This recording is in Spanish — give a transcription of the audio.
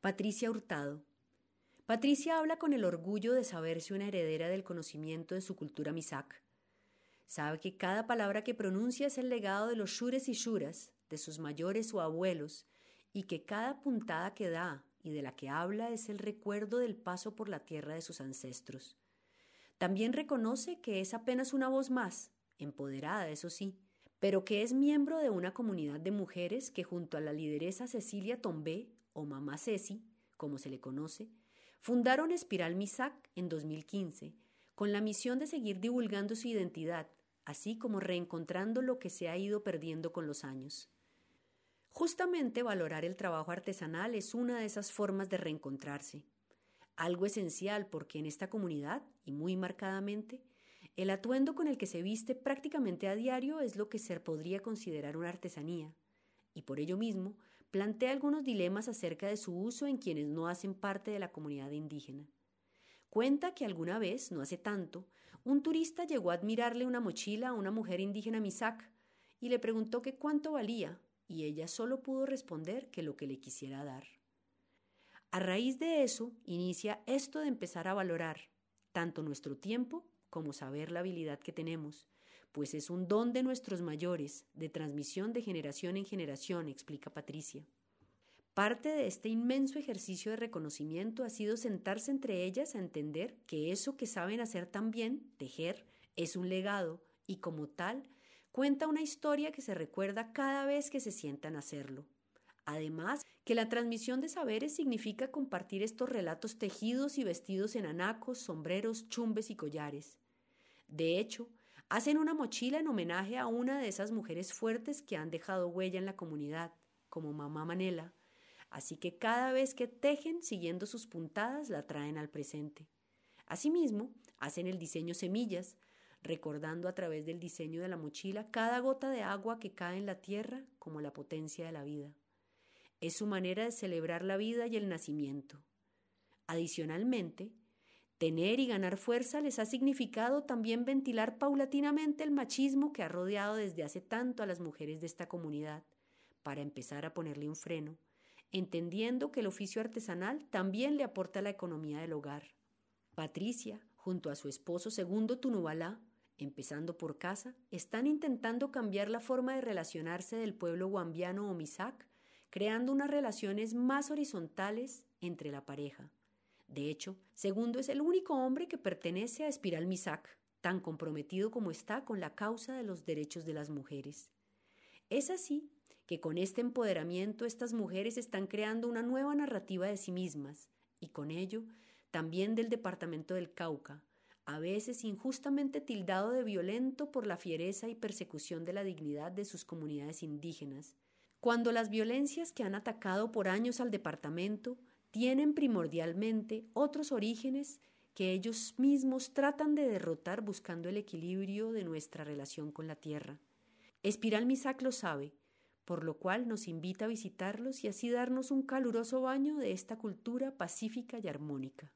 Patricia Hurtado. Patricia habla con el orgullo de saberse una heredera del conocimiento de su cultura misak. Sabe que cada palabra que pronuncia es el legado de los shures y shuras, de sus mayores o abuelos, y que cada puntada que da y de la que habla es el recuerdo del paso por la tierra de sus ancestros. También reconoce que es apenas una voz más, empoderada, eso sí, pero que es miembro de una comunidad de mujeres que junto a la lideresa Cecilia Tombé, o Mamá Ceci, como se le conoce, fundaron Espiral Misak en 2015, con la misión de seguir divulgando su identidad, así como reencontrando lo que se ha ido perdiendo con los años. Justamente valorar el trabajo artesanal es una de esas formas de reencontrarse. Algo esencial porque en esta comunidad, y muy marcadamente, el atuendo con el que se viste prácticamente a diario es lo que se podría considerar una artesanía, y por ello mismo plantea algunos dilemas acerca de su uso en quienes no hacen parte de la comunidad indígena. Cuenta que alguna vez, no hace tanto, un turista llegó a admirarle una mochila a una mujer indígena misak y le preguntó que cuánto valía, y ella solo pudo responder que lo que le quisiera dar. A raíz de eso, inicia esto de empezar a valorar tanto nuestro tiempo como saber la habilidad que tenemos, pues es un don de nuestros mayores, de transmisión de generación en generación, explica Patricia. Parte de este inmenso ejercicio de reconocimiento ha sido sentarse entre ellas a entender que eso que saben hacer tan bien, tejer, es un legado y como tal cuenta una historia que se recuerda cada vez que se sientan a hacerlo. Además, que la transmisión de saberes significa compartir estos relatos tejidos y vestidos en anacos, sombreros, chumbes y collares. De hecho, hacen una mochila en homenaje a una de esas mujeres fuertes que han dejado huella en la comunidad, como mamá Manela, así que cada vez que tejen siguiendo sus puntadas la traen al presente. Asimismo, hacen el diseño semillas, recordando a través del diseño de la mochila cada gota de agua que cae en la tierra como la potencia de la vida. Es su manera de celebrar la vida y el nacimiento. Adicionalmente, tener y ganar fuerza les ha significado también ventilar paulatinamente el machismo que ha rodeado desde hace tanto a las mujeres de esta comunidad, para empezar a ponerle un freno, entendiendo que el oficio artesanal también le aporta la economía del hogar. Patricia, junto a su esposo segundo Tunubalá, empezando por casa, están intentando cambiar la forma de relacionarse del pueblo guambiano o misak, creando unas relaciones más horizontales entre la pareja. De hecho, Segundo es el único hombre que pertenece a Espiral Misak, tan comprometido como está con la causa de los derechos de las mujeres. Es así que con este empoderamiento estas mujeres están creando una nueva narrativa de sí mismas y con ello también del departamento del Cauca, a veces injustamente tildado de violento por la fiereza y persecución de la dignidad de sus comunidades indígenas, cuando las violencias que han atacado por años al departamento tienen primordialmente otros orígenes que ellos mismos tratan de derrotar buscando el equilibrio de nuestra relación con la tierra. Espiral Misak lo sabe, por lo cual nos invita a visitarlos y así darnos un caluroso baño de esta cultura pacífica y armónica.